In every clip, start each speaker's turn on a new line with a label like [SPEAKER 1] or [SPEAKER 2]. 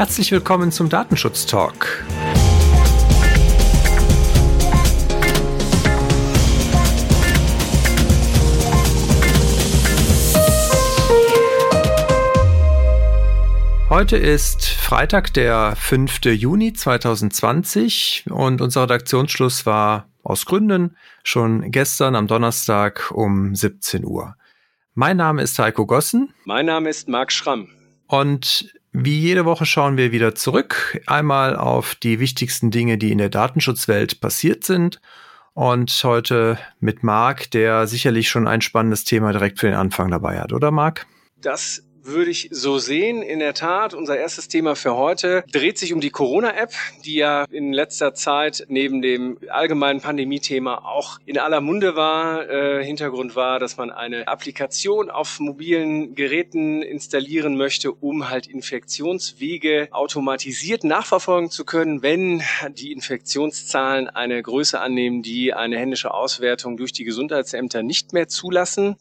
[SPEAKER 1] Herzlich willkommen zum Datenschutz Talk. Heute ist Freitag, der 5. Juni 2020 und unser Redaktionsschluss war aus Gründen schon gestern am Donnerstag um 17 Uhr. Mein Name ist Heiko Gossen.
[SPEAKER 2] Mein Name ist Marc Schramm.
[SPEAKER 1] Und wie jede Woche schauen wir wieder zurück, einmal auf die wichtigsten Dinge, die in der Datenschutzwelt passiert sind. Und heute mit Marc, der sicherlich schon ein spannendes Thema direkt für den Anfang dabei hat, oder Marc?
[SPEAKER 2] Das würde ich so sehen. In der Tat, unser erstes Thema für heute dreht sich um die Corona-App, die ja in letzter Zeit neben dem allgemeinen Pandemie-Thema auch in aller Munde war. Äh, Hintergrund war, dass man eine Applikation auf mobilen Geräten installieren möchte, um halt Infektionswege automatisiert nachverfolgen zu können, wenn die Infektionszahlen eine Größe annehmen, die eine händische Auswertung durch die Gesundheitsämter nicht mehr zulassen.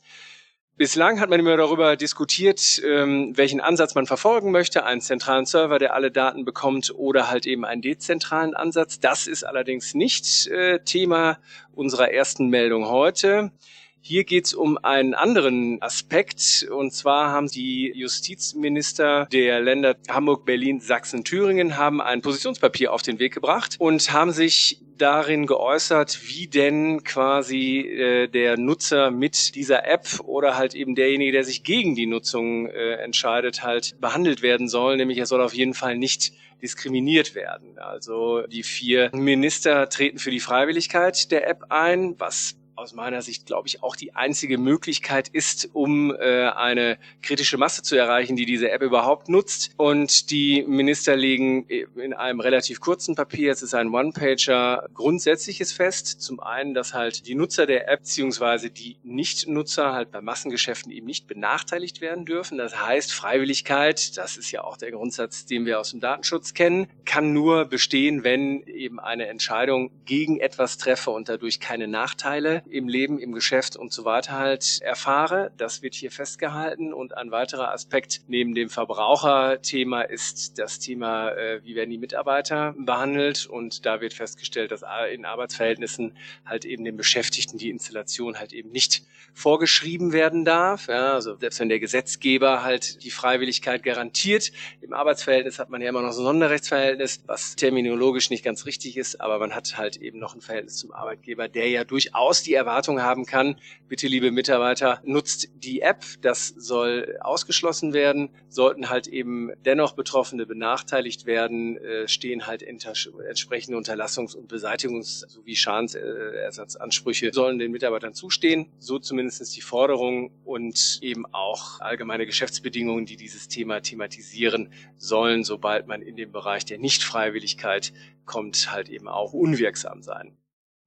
[SPEAKER 2] Bislang hat man immer darüber diskutiert, ähm, welchen Ansatz man verfolgen möchte, einen zentralen Server, der alle Daten bekommt, oder halt eben einen dezentralen Ansatz. Das ist allerdings nicht äh, Thema unserer ersten Meldung heute. Hier geht es um einen anderen Aspekt. Und zwar haben die Justizminister der Länder Hamburg, Berlin, Sachsen, Thüringen haben ein Positionspapier auf den Weg gebracht und haben sich darin geäußert, wie denn quasi äh, der Nutzer mit dieser App oder halt eben derjenige, der sich gegen die Nutzung äh, entscheidet, halt behandelt werden soll. Nämlich er soll auf jeden Fall nicht diskriminiert werden. Also die vier Minister treten für die Freiwilligkeit der App ein, was aus meiner Sicht, glaube ich, auch die einzige Möglichkeit ist, um äh, eine kritische Masse zu erreichen, die diese App überhaupt nutzt. Und die Minister legen in einem relativ kurzen Papier, es ist ein One-Pager, grundsätzliches fest. Zum einen, dass halt die Nutzer der App beziehungsweise die Nicht-Nutzer halt bei Massengeschäften eben nicht benachteiligt werden dürfen. Das heißt, Freiwilligkeit, das ist ja auch der Grundsatz, den wir aus dem Datenschutz kennen, kann nur bestehen, wenn eben eine Entscheidung gegen etwas treffe und dadurch keine Nachteile im Leben, im Geschäft und so weiter halt erfahre. Das wird hier festgehalten. Und ein weiterer Aspekt neben dem Verbraucherthema ist das Thema, äh, wie werden die Mitarbeiter behandelt. Und da wird festgestellt, dass in Arbeitsverhältnissen halt eben den Beschäftigten die Installation halt eben nicht vorgeschrieben werden darf. Ja, also selbst wenn der Gesetzgeber halt die Freiwilligkeit garantiert, im Arbeitsverhältnis hat man ja immer noch so ein Sonderrechtsverhältnis, was terminologisch nicht ganz richtig ist, aber man hat halt eben noch ein Verhältnis zum Arbeitgeber, der ja durchaus die Erwartung haben kann, bitte liebe Mitarbeiter, nutzt die App, das soll ausgeschlossen werden. Sollten halt eben dennoch Betroffene benachteiligt werden, äh, stehen halt entsprechende Unterlassungs- und Beseitigungs- sowie Schadensersatzansprüche sollen den Mitarbeitern zustehen. So zumindest die Forderung und eben auch allgemeine Geschäftsbedingungen, die dieses Thema thematisieren sollen, sobald man in den Bereich der Nichtfreiwilligkeit kommt, halt eben auch unwirksam sein.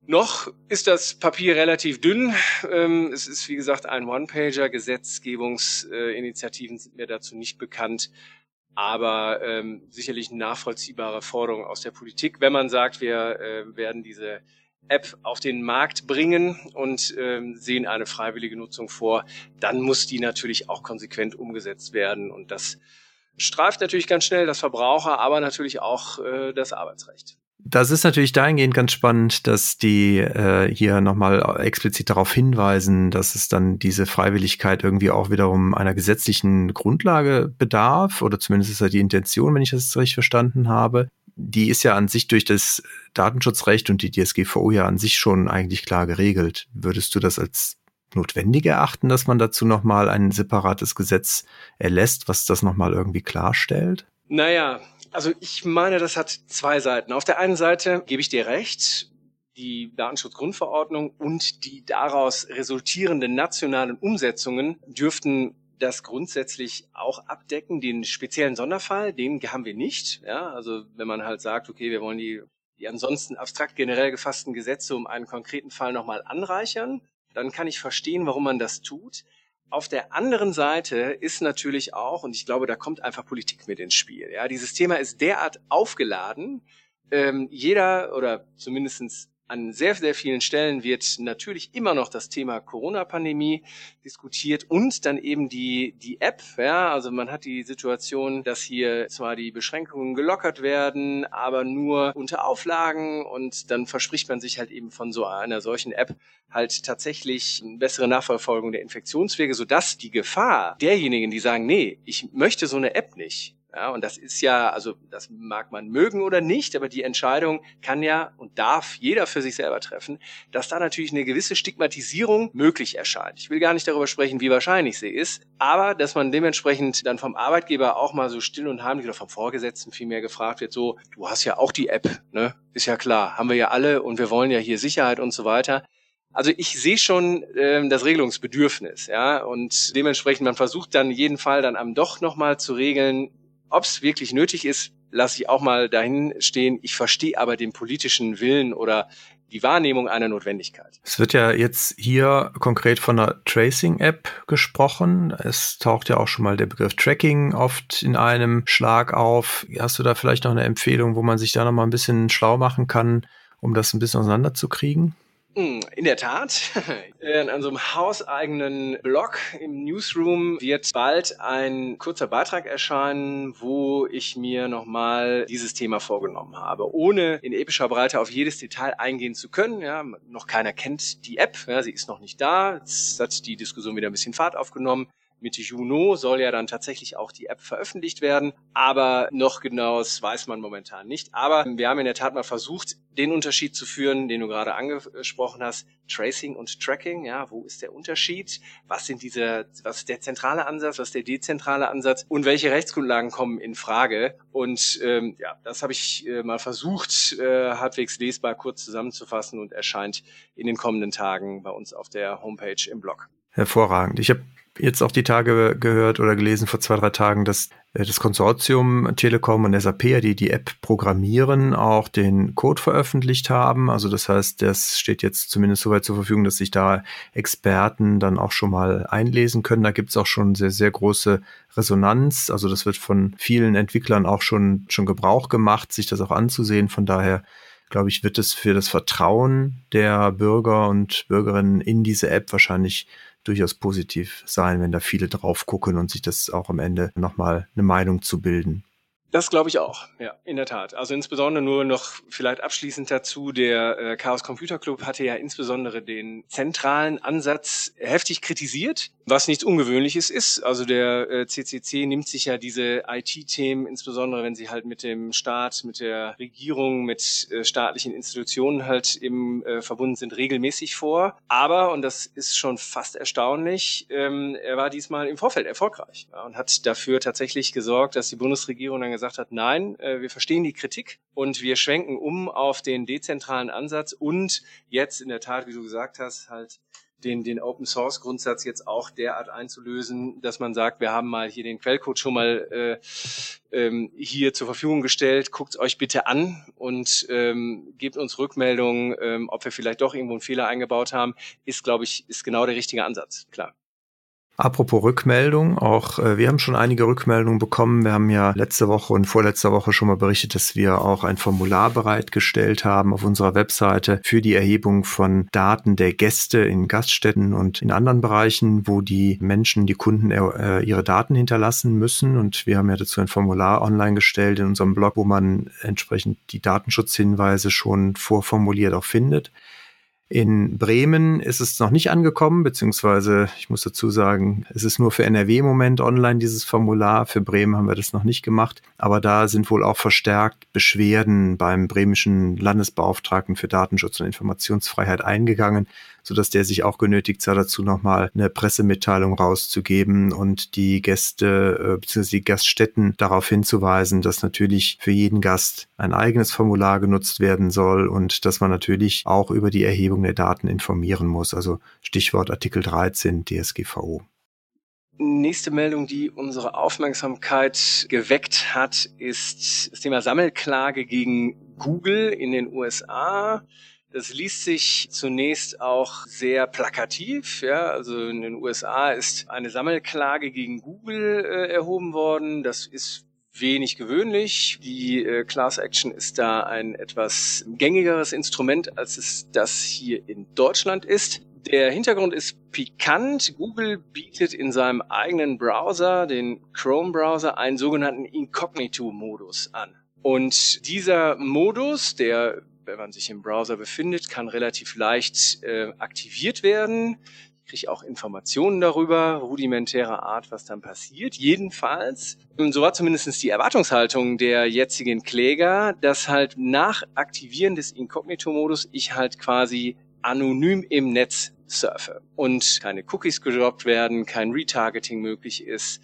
[SPEAKER 2] Noch ist das Papier relativ dünn. Ähm, es ist, wie gesagt, ein One-Pager. Gesetzgebungsinitiativen sind mir dazu nicht bekannt. Aber ähm, sicherlich nachvollziehbare Forderung aus der Politik, wenn man sagt, wir äh, werden diese App auf den Markt bringen und ähm, sehen eine freiwillige Nutzung vor, dann muss die natürlich auch konsequent umgesetzt werden. Und das streift natürlich ganz schnell das Verbraucher, aber natürlich auch äh, das Arbeitsrecht.
[SPEAKER 1] Das ist natürlich dahingehend ganz spannend, dass die äh, hier nochmal explizit darauf hinweisen, dass es dann diese Freiwilligkeit irgendwie auch wiederum einer gesetzlichen Grundlage bedarf, oder zumindest ist ja die Intention, wenn ich das richtig verstanden habe. Die ist ja an sich durch das Datenschutzrecht und die DSGVO ja an sich schon eigentlich klar geregelt. Würdest du das als notwendig erachten, dass man dazu nochmal ein separates Gesetz erlässt, was das nochmal irgendwie klarstellt?
[SPEAKER 2] Naja, also ich meine, das hat zwei Seiten. Auf der einen Seite gebe ich dir recht, die Datenschutzgrundverordnung und die daraus resultierenden nationalen Umsetzungen dürften das grundsätzlich auch abdecken, den speziellen Sonderfall, den haben wir nicht. Ja, also wenn man halt sagt, okay, wir wollen die, die ansonsten abstrakt generell gefassten Gesetze um einen konkreten Fall nochmal anreichern, dann kann ich verstehen, warum man das tut. Auf der anderen Seite ist natürlich auch, und ich glaube, da kommt einfach Politik mit ins Spiel. Ja, dieses Thema ist derart aufgeladen. Ähm, jeder oder zumindestens an sehr, sehr vielen Stellen wird natürlich immer noch das Thema Corona-Pandemie diskutiert und dann eben die, die App. Ja, also man hat die Situation, dass hier zwar die Beschränkungen gelockert werden, aber nur unter Auflagen und dann verspricht man sich halt eben von so einer solchen App halt tatsächlich eine bessere Nachverfolgung der Infektionswege, sodass die Gefahr derjenigen, die sagen, nee, ich möchte so eine App nicht, ja, und das ist ja, also das mag man mögen oder nicht, aber die Entscheidung kann ja und darf jeder für sich selber treffen, dass da natürlich eine gewisse Stigmatisierung möglich erscheint. Ich will gar nicht darüber sprechen, wie wahrscheinlich sie ist, aber dass man dementsprechend dann vom Arbeitgeber auch mal so still und heimlich oder vom Vorgesetzten vielmehr gefragt wird, so, du hast ja auch die App, ne? Ist ja klar, haben wir ja alle und wir wollen ja hier Sicherheit und so weiter. Also ich sehe schon ähm, das Regelungsbedürfnis, ja, und dementsprechend man versucht dann jeden Fall dann am doch nochmal zu regeln, ob es wirklich nötig ist, lasse ich auch mal dahin stehen. Ich verstehe aber den politischen Willen oder die Wahrnehmung einer Notwendigkeit.
[SPEAKER 1] Es wird ja jetzt hier konkret von einer Tracing-App gesprochen. Es taucht ja auch schon mal der Begriff Tracking oft in einem Schlag auf. Hast du da vielleicht noch eine Empfehlung, wo man sich da noch mal ein bisschen schlau machen kann, um das ein bisschen auseinanderzukriegen?
[SPEAKER 2] Hm, in der Tat. In unserem hauseigenen Blog im Newsroom wird bald ein kurzer Beitrag erscheinen, wo ich mir nochmal dieses Thema vorgenommen habe. Ohne in epischer Breite auf jedes Detail eingehen zu können. Ja, noch keiner kennt die App. Ja, sie ist noch nicht da. Jetzt hat die Diskussion wieder ein bisschen Fahrt aufgenommen. Mitte Juni soll ja dann tatsächlich auch die App veröffentlicht werden, aber noch genaues weiß man momentan nicht. Aber wir haben in der Tat mal versucht, den Unterschied zu führen, den du gerade angesprochen hast, Tracing und Tracking. Ja, wo ist der Unterschied? Was sind diese, was ist der zentrale Ansatz, was ist der dezentrale Ansatz und welche Rechtsgrundlagen kommen in Frage? Und ähm, ja, das habe ich äh, mal versucht, äh, halbwegs lesbar kurz zusammenzufassen und erscheint in den kommenden Tagen bei uns auf der Homepage im Blog.
[SPEAKER 1] Hervorragend. Ich habe jetzt auch die Tage gehört oder gelesen vor zwei, drei Tagen, dass äh, das Konsortium Telekom und SAP, die die App programmieren, auch den Code veröffentlicht haben. Also das heißt, das steht jetzt zumindest soweit zur Verfügung, dass sich da Experten dann auch schon mal einlesen können. Da gibt es auch schon sehr, sehr große Resonanz. Also das wird von vielen Entwicklern auch schon, schon Gebrauch gemacht, sich das auch anzusehen. Von daher glaube ich, wird es für das Vertrauen der Bürger und Bürgerinnen in diese App wahrscheinlich durchaus positiv sein, wenn da viele drauf gucken und sich das auch am Ende nochmal eine Meinung zu bilden.
[SPEAKER 2] Das glaube ich auch, ja, in der Tat. Also insbesondere nur noch vielleicht abschließend dazu, der äh, Chaos Computer Club hatte ja insbesondere den zentralen Ansatz heftig kritisiert, was nichts Ungewöhnliches ist. Also der äh, CCC nimmt sich ja diese IT-Themen, insbesondere wenn sie halt mit dem Staat, mit der Regierung, mit äh, staatlichen Institutionen halt im äh, verbunden sind, regelmäßig vor. Aber, und das ist schon fast erstaunlich, ähm, er war diesmal im Vorfeld erfolgreich ja, und hat dafür tatsächlich gesorgt, dass die Bundesregierung dann gesagt hat, nein, äh, wir verstehen die Kritik und wir schwenken um auf den dezentralen Ansatz und jetzt in der Tat, wie du gesagt hast, halt den, den Open Source Grundsatz jetzt auch derart einzulösen, dass man sagt, wir haben mal hier den Quellcode schon mal äh, ähm, hier zur Verfügung gestellt, guckt euch bitte an und ähm, gebt uns Rückmeldungen, ähm, ob wir vielleicht doch irgendwo einen Fehler eingebaut haben, ist, glaube ich, ist genau der richtige Ansatz, klar.
[SPEAKER 1] Apropos Rückmeldung, auch äh, wir haben schon einige Rückmeldungen bekommen. Wir haben ja letzte Woche und vorletzte Woche schon mal berichtet, dass wir auch ein Formular bereitgestellt haben auf unserer Webseite für die Erhebung von Daten der Gäste in Gaststätten und in anderen Bereichen, wo die Menschen, die Kunden äh, ihre Daten hinterlassen müssen. Und wir haben ja dazu ein Formular online gestellt in unserem Blog, wo man entsprechend die Datenschutzhinweise schon vorformuliert auch findet. In Bremen ist es noch nicht angekommen, beziehungsweise ich muss dazu sagen, es ist nur für NRW im Moment online dieses Formular. Für Bremen haben wir das noch nicht gemacht. Aber da sind wohl auch verstärkt Beschwerden beim bremischen Landesbeauftragten für Datenschutz und Informationsfreiheit eingegangen, sodass der sich auch genötigt sah, dazu nochmal eine Pressemitteilung rauszugeben und die Gäste äh, bzw. die Gaststätten darauf hinzuweisen, dass natürlich für jeden Gast ein eigenes Formular genutzt werden soll und dass man natürlich auch über die Erhebung der Daten informieren muss. Also Stichwort Artikel 13 DSGVO.
[SPEAKER 2] Nächste Meldung, die unsere Aufmerksamkeit geweckt hat, ist das Thema Sammelklage gegen Google in den USA. Das liest sich zunächst auch sehr plakativ. Ja, also in den USA ist eine Sammelklage gegen Google äh, erhoben worden. Das ist wenig gewöhnlich. Die äh, Class Action ist da ein etwas gängigeres Instrument, als es das hier in Deutschland ist. Der Hintergrund ist pikant. Google bietet in seinem eigenen Browser, den Chrome-Browser, einen sogenannten Incognito-Modus an. Und dieser Modus, der, wenn man sich im Browser befindet, kann relativ leicht äh, aktiviert werden kriege auch Informationen darüber, rudimentärer Art, was dann passiert. Jedenfalls, und so war zumindest die Erwartungshaltung der jetzigen Kläger, dass halt nach Aktivieren des Inkognito-Modus ich halt quasi anonym im Netz surfe und keine Cookies gedroppt werden, kein Retargeting möglich ist,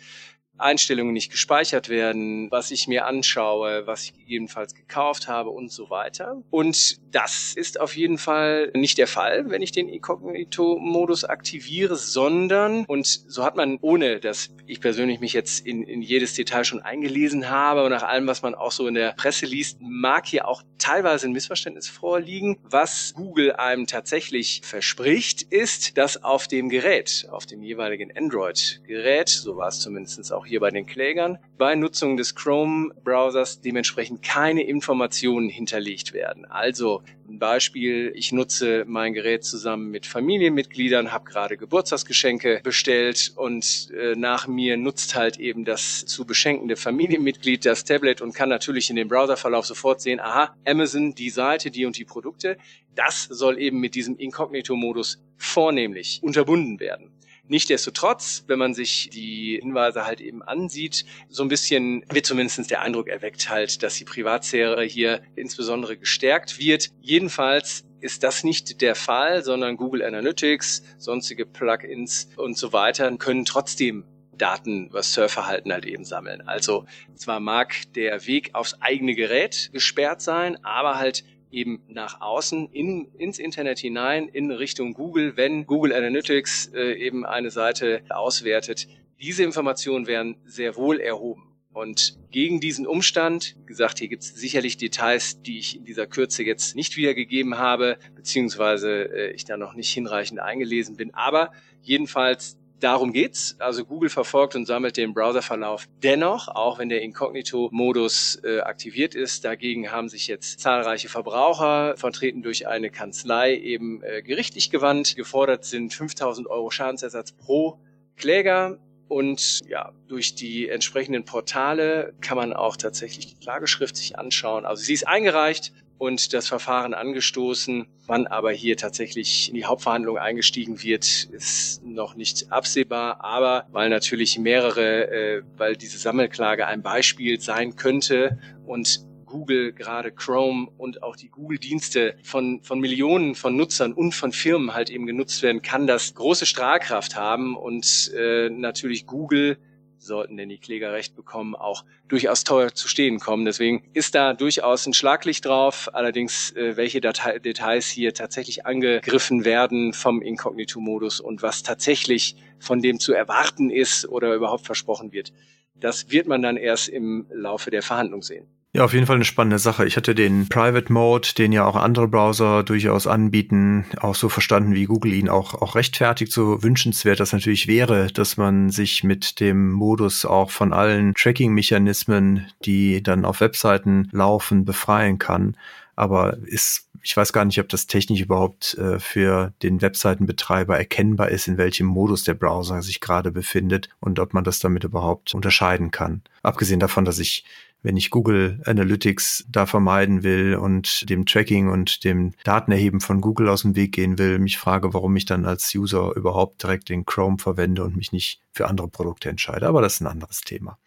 [SPEAKER 2] Einstellungen nicht gespeichert werden, was ich mir anschaue, was ich gegebenenfalls gekauft habe und so weiter. Und das ist auf jeden Fall nicht der Fall, wenn ich den Inkognito-Modus aktiviere, sondern, und so hat man, ohne dass ich persönlich mich jetzt in, in jedes Detail schon eingelesen habe und nach allem, was man auch so in der Presse liest, mag hier auch teilweise ein Missverständnis vorliegen. Was Google einem tatsächlich verspricht, ist, dass auf dem Gerät, auf dem jeweiligen Android-Gerät, so war es zumindest auch hier bei den Klägern, bei Nutzung des Chrome-Browsers dementsprechend keine Informationen hinterlegt werden. Also ein Beispiel, ich nutze mein Gerät zusammen mit Familienmitgliedern, habe gerade Geburtstagsgeschenke bestellt und äh, nach mir nutzt halt eben das zu beschenkende Familienmitglied das Tablet und kann natürlich in dem Browserverlauf sofort sehen, aha, Amazon, die Seite, die und die Produkte. Das soll eben mit diesem Inkognito-Modus vornehmlich unterbunden werden. Nichtsdestotrotz, wenn man sich die Hinweise halt eben ansieht, so ein bisschen wird zumindest der Eindruck erweckt halt, dass die Privatsphäre hier insbesondere gestärkt wird. Jedenfalls ist das nicht der Fall, sondern Google Analytics, sonstige Plugins und so weiter können trotzdem Daten über Surfverhalten halt eben sammeln. Also zwar mag der Weg aufs eigene Gerät gesperrt sein, aber halt eben nach außen in, ins Internet hinein in Richtung Google, wenn Google Analytics äh, eben eine Seite auswertet. Diese Informationen werden sehr wohl erhoben. Und gegen diesen Umstand, wie gesagt, hier gibt es sicherlich Details, die ich in dieser Kürze jetzt nicht wiedergegeben habe, beziehungsweise äh, ich da noch nicht hinreichend eingelesen bin. Aber jedenfalls Darum geht's. Also Google verfolgt und sammelt den Browserverlauf dennoch, auch wenn der Inkognito-Modus äh, aktiviert ist. Dagegen haben sich jetzt zahlreiche Verbraucher, vertreten durch eine Kanzlei, eben äh, gerichtlich gewandt. Gefordert sind 5000 Euro Schadensersatz pro Kläger. Und ja, durch die entsprechenden Portale kann man auch tatsächlich die Klageschrift sich anschauen. Also sie ist eingereicht und das Verfahren angestoßen. Wann aber hier tatsächlich in die Hauptverhandlung eingestiegen wird, ist noch nicht absehbar. Aber weil natürlich mehrere, äh, weil diese Sammelklage ein Beispiel sein könnte und Google, gerade Chrome und auch die Google-Dienste von, von Millionen von Nutzern und von Firmen halt eben genutzt werden, kann das große Strahlkraft haben und äh, natürlich Google sollten denn die Kläger recht bekommen, auch durchaus teuer zu stehen kommen. Deswegen ist da durchaus ein Schlaglicht drauf. Allerdings, äh, welche Datei Details hier tatsächlich angegriffen werden vom Inkognito-Modus und was tatsächlich von dem zu erwarten ist oder überhaupt versprochen wird, das wird man dann erst im Laufe der Verhandlung sehen.
[SPEAKER 1] Ja, auf jeden Fall eine spannende Sache. Ich hatte den Private Mode, den ja auch andere Browser durchaus anbieten, auch so verstanden, wie Google ihn auch, auch rechtfertigt. So wünschenswert das natürlich wäre, dass man sich mit dem Modus auch von allen Tracking-Mechanismen, die dann auf Webseiten laufen, befreien kann. Aber ist, ich weiß gar nicht, ob das technisch überhaupt äh, für den Webseitenbetreiber erkennbar ist, in welchem Modus der Browser sich gerade befindet und ob man das damit überhaupt unterscheiden kann. Abgesehen davon, dass ich wenn ich Google Analytics da vermeiden will und dem Tracking und dem Datenerheben von Google aus dem Weg gehen will, mich frage, warum ich dann als User überhaupt direkt den Chrome verwende und mich nicht für andere Produkte entscheide. Aber das ist ein anderes Thema.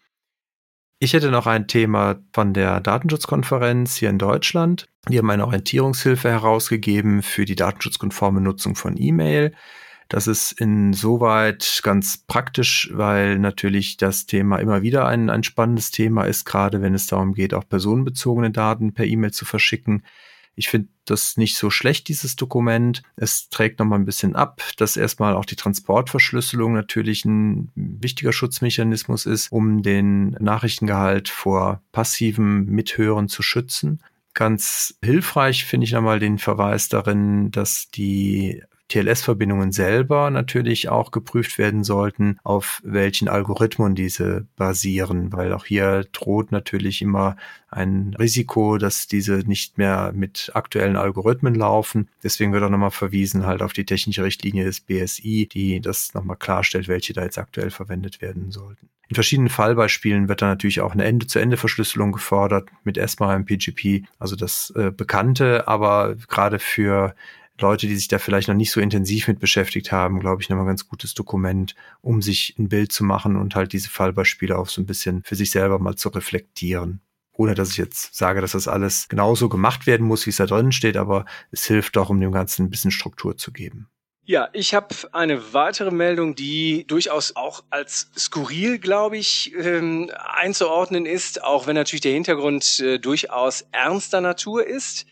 [SPEAKER 1] Ich hätte noch ein Thema von der Datenschutzkonferenz hier in Deutschland. Die haben eine Orientierungshilfe herausgegeben für die datenschutzkonforme Nutzung von E-Mail. Das ist insoweit ganz praktisch, weil natürlich das Thema immer wieder ein, ein spannendes Thema ist, gerade wenn es darum geht, auch personenbezogene Daten per E-Mail zu verschicken. Ich finde das nicht so schlecht, dieses Dokument. Es trägt nochmal ein bisschen ab, dass erstmal auch die Transportverschlüsselung natürlich ein wichtiger Schutzmechanismus ist, um den Nachrichtengehalt vor passivem Mithören zu schützen. Ganz hilfreich finde ich nochmal den Verweis darin, dass die TLS-Verbindungen selber natürlich auch geprüft werden sollten, auf welchen Algorithmen diese basieren, weil auch hier droht natürlich immer ein Risiko, dass diese nicht mehr mit aktuellen Algorithmen laufen. Deswegen wird auch nochmal verwiesen halt auf die technische Richtlinie des BSI, die das nochmal klarstellt, welche da jetzt aktuell verwendet werden sollten. In verschiedenen Fallbeispielen wird dann natürlich auch eine Ende-zu-Ende-Verschlüsselung gefordert mit erstmal einem PGP, also das äh, Bekannte, aber gerade für Leute, die sich da vielleicht noch nicht so intensiv mit beschäftigt haben, glaube ich, nochmal ein ganz gutes Dokument, um sich ein Bild zu machen und halt diese Fallbeispiele auch so ein bisschen für sich selber mal zu reflektieren ohne dass ich jetzt sage, dass das alles genauso gemacht werden muss, wie es da drin steht, aber es hilft doch, um dem Ganzen ein bisschen Struktur zu geben.
[SPEAKER 2] Ja, ich habe eine weitere Meldung, die durchaus auch als skurril, glaube ich, ähm, einzuordnen ist, auch wenn natürlich der Hintergrund äh, durchaus ernster Natur ist.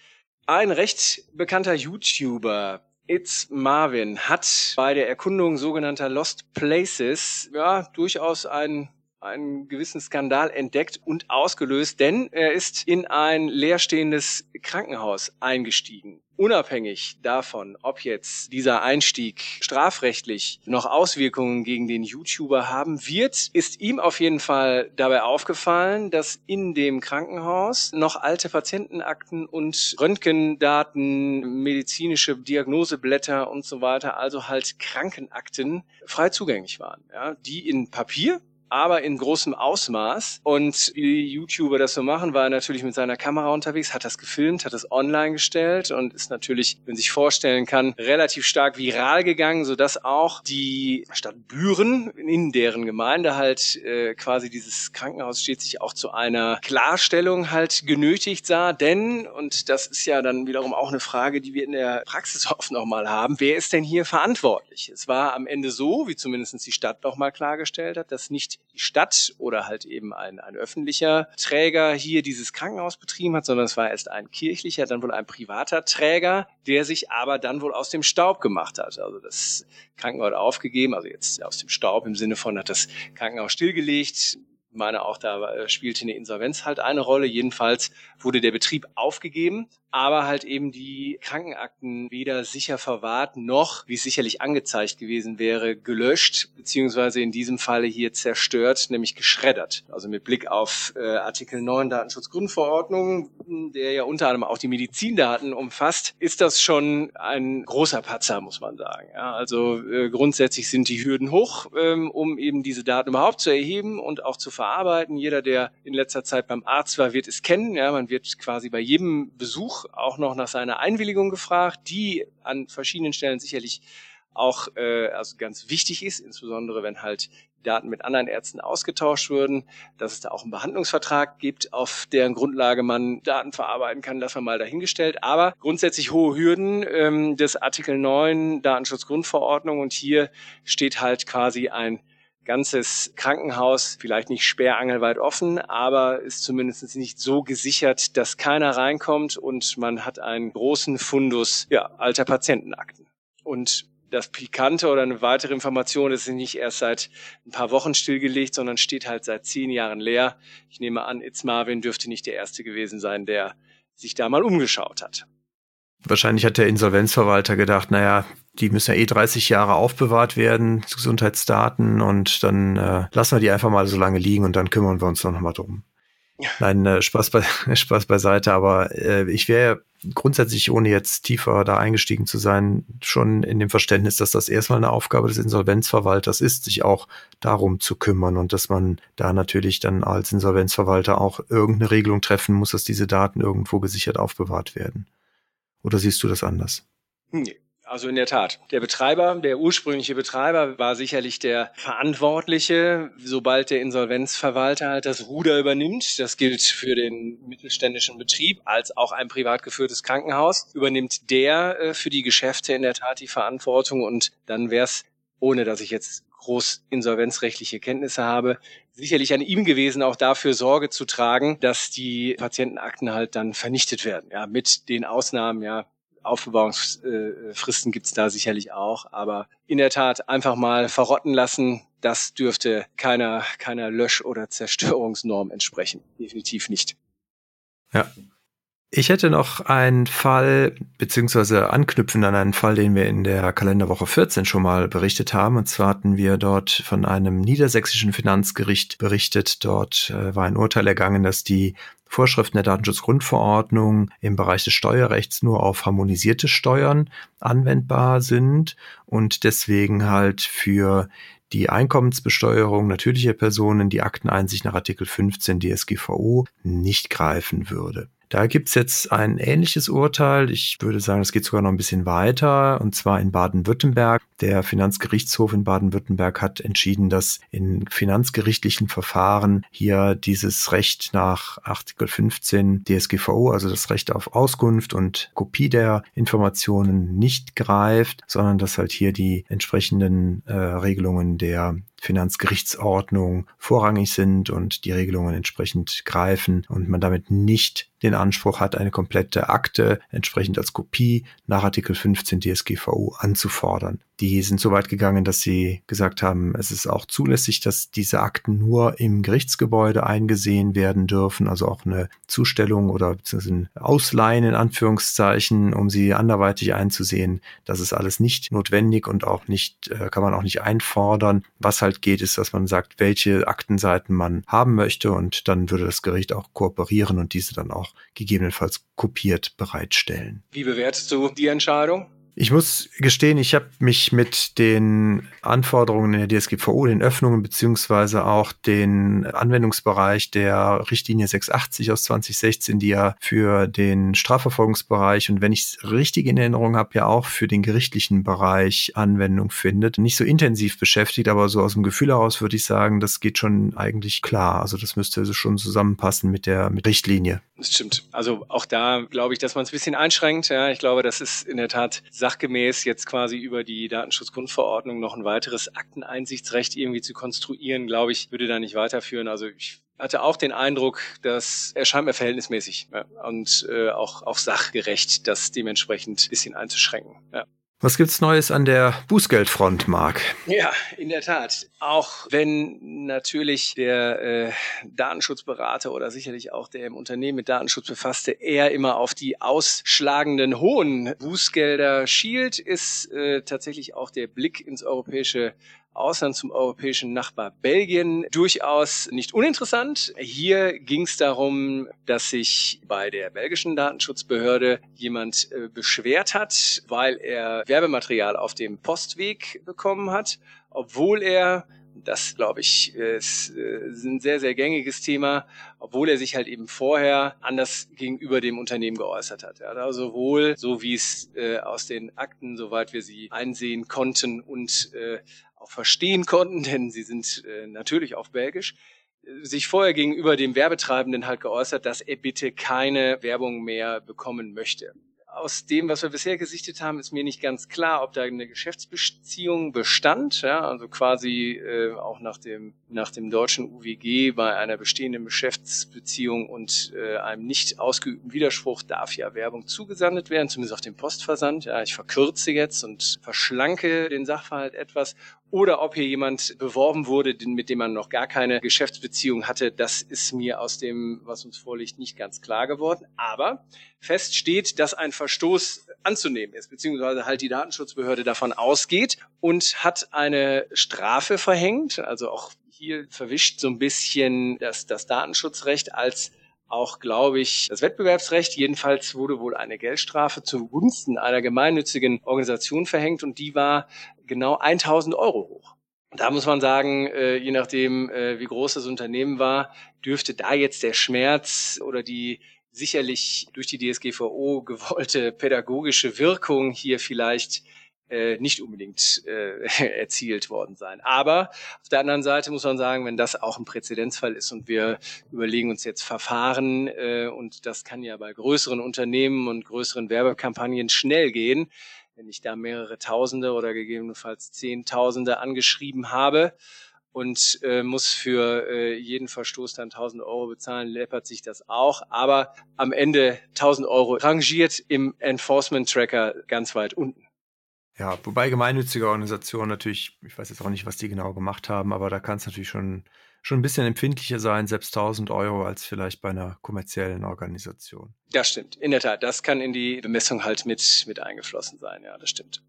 [SPEAKER 2] Ein recht bekannter YouTuber, It's Marvin, hat bei der Erkundung sogenannter Lost Places ja durchaus ein einen gewissen Skandal entdeckt und ausgelöst, denn er ist in ein leerstehendes Krankenhaus eingestiegen. Unabhängig davon, ob jetzt dieser Einstieg strafrechtlich noch Auswirkungen gegen den YouTuber haben wird, ist ihm auf jeden Fall dabei aufgefallen, dass in dem Krankenhaus noch alte Patientenakten und Röntgendaten, medizinische Diagnoseblätter und so weiter, also halt Krankenakten frei zugänglich waren, ja, die in Papier aber in großem Ausmaß. Und wie YouTuber das so machen, war er natürlich mit seiner Kamera unterwegs, hat das gefilmt, hat es online gestellt und ist natürlich, wenn sich vorstellen kann, relativ stark viral gegangen, sodass auch die Stadt Büren, in deren Gemeinde halt äh, quasi dieses Krankenhaus steht, sich auch zu einer Klarstellung halt genötigt sah. Denn, und das ist ja dann wiederum auch eine Frage, die wir in der Praxis oft nochmal haben, wer ist denn hier verantwortlich? Es war am Ende so, wie zumindest die Stadt nochmal klargestellt hat, dass nicht die Stadt oder halt eben ein, ein öffentlicher Träger hier dieses Krankenhaus betrieben hat, sondern es war erst ein kirchlicher, dann wohl ein privater Träger, der sich aber dann wohl aus dem Staub gemacht hat. Also das Krankenhaus aufgegeben, also jetzt aus dem Staub im Sinne von hat das Krankenhaus stillgelegt, meine auch, da äh, spielte eine Insolvenz halt eine Rolle. Jedenfalls wurde der Betrieb aufgegeben, aber halt eben die Krankenakten weder sicher verwahrt noch, wie es sicherlich angezeigt gewesen wäre, gelöscht, beziehungsweise in diesem Falle hier zerstört, nämlich geschreddert. Also mit Blick auf äh, Artikel 9 Datenschutzgrundverordnung, der ja unter anderem auch die Medizindaten umfasst, ist das schon ein großer Patzer, muss man sagen. Ja, also äh, grundsätzlich sind die Hürden hoch, ähm, um eben diese Daten überhaupt zu erheben und auch zu verarbeiten. Jeder, der in letzter Zeit beim Arzt war, wird es kennen. Ja, man wird quasi bei jedem Besuch auch noch nach seiner Einwilligung gefragt, die an verschiedenen Stellen sicherlich auch äh, also ganz wichtig ist, insbesondere wenn halt Daten mit anderen Ärzten ausgetauscht würden, dass es da auch einen Behandlungsvertrag gibt, auf deren Grundlage man Daten verarbeiten kann, das wir mal dahingestellt. Aber grundsätzlich hohe Hürden ähm, des Artikel 9 Datenschutzgrundverordnung und hier steht halt quasi ein ganzes Krankenhaus vielleicht nicht sperrangelweit offen, aber ist zumindest nicht so gesichert, dass keiner reinkommt und man hat einen großen Fundus ja, alter Patientenakten. Und das Pikante oder eine weitere Information ist nicht erst seit ein paar Wochen stillgelegt, sondern steht halt seit zehn Jahren leer. Ich nehme an, Itz Marvin dürfte nicht der Erste gewesen sein, der sich da mal umgeschaut hat.
[SPEAKER 1] Wahrscheinlich hat der Insolvenzverwalter gedacht, naja, die müssen ja eh 30 Jahre aufbewahrt werden, Gesundheitsdaten, und dann äh, lassen wir die einfach mal so lange liegen und dann kümmern wir uns noch mal drum. Nein, äh, Spaß, bei, Spaß beiseite, aber äh, ich wäre grundsätzlich, ohne jetzt tiefer da eingestiegen zu sein, schon in dem Verständnis, dass das erstmal eine Aufgabe des Insolvenzverwalters ist, sich auch darum zu kümmern und dass man da natürlich dann als Insolvenzverwalter auch irgendeine Regelung treffen muss, dass diese Daten irgendwo gesichert aufbewahrt werden. Oder siehst du das anders?
[SPEAKER 2] Nee. Also in der Tat. Der Betreiber, der ursprüngliche Betreiber war sicherlich der Verantwortliche, sobald der Insolvenzverwalter halt das Ruder übernimmt. Das gilt für den mittelständischen Betrieb als auch ein privat geführtes Krankenhaus. Übernimmt der äh, für die Geschäfte in der Tat die Verantwortung und dann wäre es, ohne dass ich jetzt groß insolvenzrechtliche Kenntnisse habe, sicherlich an ihm gewesen, auch dafür Sorge zu tragen, dass die Patientenakten halt dann vernichtet werden. Ja, mit den Ausnahmen, ja, Aufbewahrungsfristen gibt's da sicherlich auch, aber in der Tat einfach mal verrotten lassen, das dürfte keiner, keiner Lösch- oder Zerstörungsnorm entsprechen. Definitiv nicht.
[SPEAKER 1] Ja. Ich hätte noch einen Fall, beziehungsweise anknüpfend an einen Fall, den wir in der Kalenderwoche 14 schon mal berichtet haben. Und zwar hatten wir dort von einem niedersächsischen Finanzgericht berichtet. Dort äh, war ein Urteil ergangen, dass die Vorschriften der Datenschutzgrundverordnung im Bereich des Steuerrechts nur auf harmonisierte Steuern anwendbar sind und deswegen halt für die Einkommensbesteuerung natürlicher Personen die Akteneinsicht nach Artikel 15 DSGVO nicht greifen würde. Da gibt's jetzt ein ähnliches Urteil. Ich würde sagen, es geht sogar noch ein bisschen weiter, und zwar in Baden-Württemberg. Der Finanzgerichtshof in Baden-Württemberg hat entschieden, dass in finanzgerichtlichen Verfahren hier dieses Recht nach Artikel 15 DSGVO, also das Recht auf Auskunft und Kopie der Informationen nicht greift, sondern dass halt hier die entsprechenden äh, Regelungen der Finanzgerichtsordnung vorrangig sind und die Regelungen entsprechend greifen und man damit nicht den Anspruch hat, eine komplette Akte entsprechend als Kopie nach Artikel 15 DSGVO anzufordern. Die sind so weit gegangen, dass sie gesagt haben, es ist auch zulässig, dass diese Akten nur im Gerichtsgebäude eingesehen werden dürfen, also auch eine Zustellung oder ein Ausleihen in Anführungszeichen, um sie anderweitig einzusehen. Das ist alles nicht notwendig und auch nicht, äh, kann man auch nicht einfordern. Was halt geht, ist, dass man sagt, welche Aktenseiten man haben möchte und dann würde das Gericht auch kooperieren und diese dann auch gegebenenfalls kopiert bereitstellen.
[SPEAKER 2] Wie bewertest du die Entscheidung?
[SPEAKER 1] Ich muss gestehen, ich habe mich mit den Anforderungen in der DSGVO, den Öffnungen beziehungsweise auch den Anwendungsbereich der Richtlinie 680 aus 2016, die ja für den Strafverfolgungsbereich und wenn ich es richtig in Erinnerung habe, ja auch für den gerichtlichen Bereich Anwendung findet, nicht so intensiv beschäftigt, aber so aus dem Gefühl heraus würde ich sagen, das geht schon eigentlich klar. Also das müsste also schon zusammenpassen mit der mit Richtlinie.
[SPEAKER 2] Das stimmt. Also auch da glaube ich, dass man es ein bisschen einschränkt. Ja, ich glaube, das ist in der Tat sachgemäß jetzt quasi über die Datenschutzgrundverordnung noch ein weiteres Akteneinsichtsrecht irgendwie zu konstruieren, glaube ich, würde da nicht weiterführen. Also ich hatte auch den Eindruck, dass er scheint mir verhältnismäßig ja, und äh, auch, auch sachgerecht, das dementsprechend bisschen einzuschränken. Ja.
[SPEAKER 1] Was gibt's Neues an der Bußgeldfront, Marc?
[SPEAKER 2] Ja, in der Tat. Auch wenn natürlich der äh, Datenschutzberater oder sicherlich auch der im Unternehmen mit Datenschutz befasste eher immer auf die ausschlagenden hohen Bußgelder schielt, ist äh, tatsächlich auch der Blick ins europäische Ausland zum europäischen Nachbar Belgien durchaus nicht uninteressant. Hier ging es darum, dass sich bei der belgischen Datenschutzbehörde jemand äh, beschwert hat, weil er Werbematerial auf dem Postweg bekommen hat, obwohl er das, glaube ich, ist, ist ein sehr, sehr gängiges Thema, obwohl er sich halt eben vorher anders gegenüber dem Unternehmen geäußert hat. Er hat also sowohl, so wie es äh, aus den Akten, soweit wir sie einsehen konnten und äh, auch verstehen konnten, denn sie sind äh, natürlich auf Belgisch, sich vorher gegenüber dem Werbetreibenden halt geäußert, dass er bitte keine Werbung mehr bekommen möchte aus dem, was wir bisher gesichtet haben, ist mir nicht ganz klar, ob da eine Geschäftsbeziehung bestand, ja, also quasi äh, auch nach dem nach dem deutschen UWG bei einer bestehenden Geschäftsbeziehung und äh, einem nicht ausgeübten Widerspruch darf ja Werbung zugesandt werden, zumindest auf dem Postversand. Ja, ich verkürze jetzt und verschlanke den Sachverhalt etwas oder ob hier jemand beworben wurde, mit dem man noch gar keine Geschäftsbeziehung hatte, das ist mir aus dem, was uns vorliegt, nicht ganz klar geworden. Aber fest steht, dass ein Verstoß anzunehmen ist, beziehungsweise halt die Datenschutzbehörde davon ausgeht und hat eine Strafe verhängt. Also auch hier verwischt so ein bisschen das, das Datenschutzrecht als auch, glaube ich, das Wettbewerbsrecht. Jedenfalls wurde wohl eine Geldstrafe zugunsten einer gemeinnützigen Organisation verhängt und die war genau 1000 Euro hoch. Da muss man sagen, äh, je nachdem, äh, wie groß das Unternehmen war, dürfte da jetzt der Schmerz oder die sicherlich durch die DSGVO gewollte pädagogische Wirkung hier vielleicht äh, nicht unbedingt erzielt worden sein. Aber auf der anderen Seite muss man sagen, wenn das auch ein Präzedenzfall ist und wir überlegen uns jetzt Verfahren und das kann ja bei größeren Unternehmen und größeren Werbekampagnen schnell gehen, wenn ich da mehrere Tausende oder gegebenenfalls Zehntausende angeschrieben habe und äh, muss für äh, jeden Verstoß dann 1000 Euro bezahlen, läppert sich das auch. Aber am Ende 1000 Euro rangiert im Enforcement Tracker ganz weit unten.
[SPEAKER 1] Ja, wobei gemeinnützige Organisationen natürlich, ich weiß jetzt auch nicht, was die genau gemacht haben, aber da kann es natürlich schon schon ein bisschen empfindlicher sein, selbst 1000 Euro, als vielleicht bei einer kommerziellen Organisation.
[SPEAKER 2] Das stimmt, in der Tat. Das kann in die Bemessung halt mit, mit eingeflossen sein. Ja, das stimmt.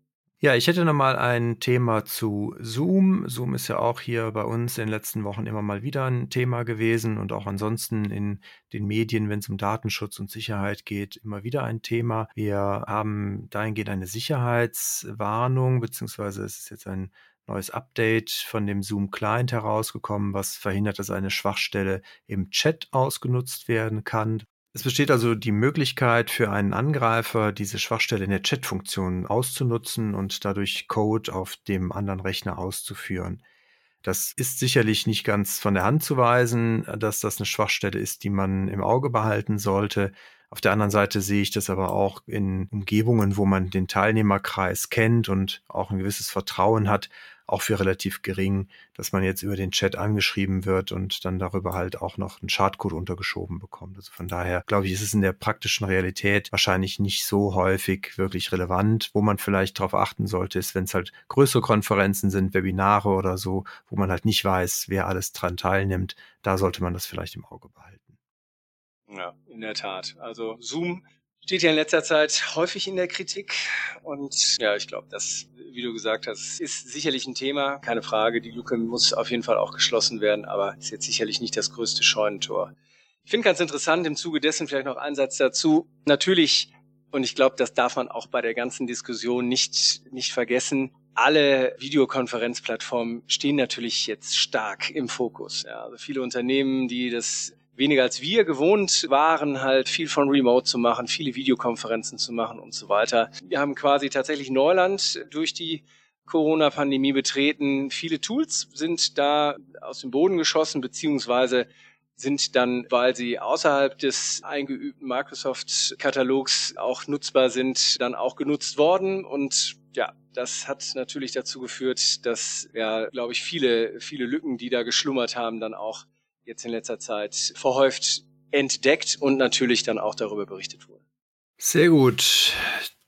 [SPEAKER 1] Ja, ich hätte noch mal ein Thema zu Zoom. Zoom ist ja auch hier bei uns in den letzten Wochen immer mal wieder ein Thema gewesen und auch ansonsten in den Medien, wenn es um Datenschutz und Sicherheit geht, immer wieder ein Thema. Wir haben dahingehend eine Sicherheitswarnung, beziehungsweise es ist jetzt ein neues Update von dem Zoom Client herausgekommen, was verhindert, dass eine Schwachstelle im Chat ausgenutzt werden kann. Es besteht also die Möglichkeit für einen Angreifer, diese Schwachstelle in der Chat-Funktion auszunutzen und dadurch Code auf dem anderen Rechner auszuführen. Das ist sicherlich nicht ganz von der Hand zu weisen, dass das eine Schwachstelle ist, die man im Auge behalten sollte. Auf der anderen Seite sehe ich das aber auch in Umgebungen, wo man den Teilnehmerkreis kennt und auch ein gewisses Vertrauen hat, auch für relativ gering, dass man jetzt über den Chat angeschrieben wird und dann darüber halt auch noch einen Schadcode untergeschoben bekommt. Also von daher glaube ich, ist es in der praktischen Realität wahrscheinlich nicht so häufig wirklich relevant. Wo man vielleicht darauf achten sollte, ist, wenn es halt größere Konferenzen sind, Webinare oder so, wo man halt nicht weiß, wer alles dran teilnimmt, da sollte man das vielleicht im Auge behalten.
[SPEAKER 2] Ja, in der Tat. Also Zoom steht ja in letzter Zeit häufig in der Kritik. Und ja, ich glaube, das, wie du gesagt hast, ist sicherlich ein Thema. Keine Frage. Die Lücke muss auf jeden Fall auch geschlossen werden, aber ist jetzt sicherlich nicht das größte Scheunentor. Ich finde ganz interessant im Zuge dessen vielleicht noch ein Satz dazu. Natürlich, und ich glaube, das darf man auch bei der ganzen Diskussion nicht, nicht vergessen, alle Videokonferenzplattformen stehen natürlich jetzt stark im Fokus. Ja, also viele Unternehmen, die das weniger als wir gewohnt waren, halt viel von Remote zu machen, viele Videokonferenzen zu machen und so weiter. Wir haben quasi tatsächlich Neuland durch die Corona-Pandemie betreten. Viele Tools sind da aus dem Boden geschossen, beziehungsweise sind dann, weil sie außerhalb des eingeübten Microsoft-Katalogs auch nutzbar sind, dann auch genutzt worden. Und ja, das hat natürlich dazu geführt, dass ja, glaube ich, viele, viele Lücken, die da geschlummert haben, dann auch jetzt in letzter Zeit verhäuft entdeckt und natürlich dann auch darüber berichtet wurde.
[SPEAKER 1] Sehr gut.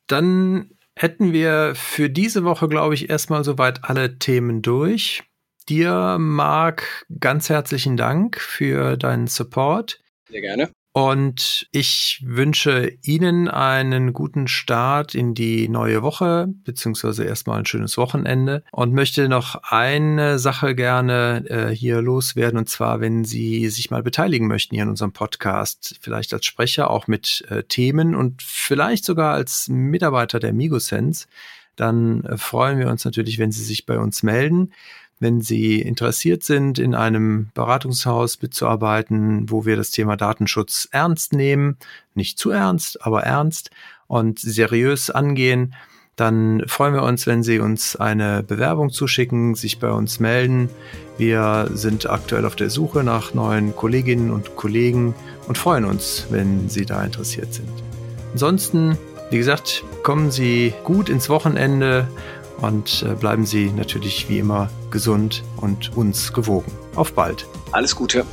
[SPEAKER 1] Dann hätten wir für diese Woche, glaube ich, erstmal soweit alle Themen durch. Dir, Marc, ganz herzlichen Dank für deinen Support.
[SPEAKER 2] Sehr gerne.
[SPEAKER 1] Und ich wünsche Ihnen einen guten Start in die neue Woche, beziehungsweise erstmal ein schönes Wochenende. Und möchte noch eine Sache gerne äh, hier loswerden, und zwar, wenn Sie sich mal beteiligen möchten hier in unserem Podcast, vielleicht als Sprecher auch mit äh, Themen und vielleicht sogar als Mitarbeiter der Migosense, dann äh, freuen wir uns natürlich, wenn Sie sich bei uns melden wenn Sie interessiert sind, in einem Beratungshaus mitzuarbeiten, wo wir das Thema Datenschutz ernst nehmen, nicht zu ernst, aber ernst und seriös angehen, dann freuen wir uns, wenn Sie uns eine Bewerbung zuschicken, sich bei uns melden. Wir sind aktuell auf der Suche nach neuen Kolleginnen und Kollegen und freuen uns, wenn Sie da interessiert sind. Ansonsten, wie gesagt, kommen Sie gut ins Wochenende und äh, bleiben Sie natürlich wie immer gesund und uns gewogen. Auf bald.
[SPEAKER 2] Alles Gute.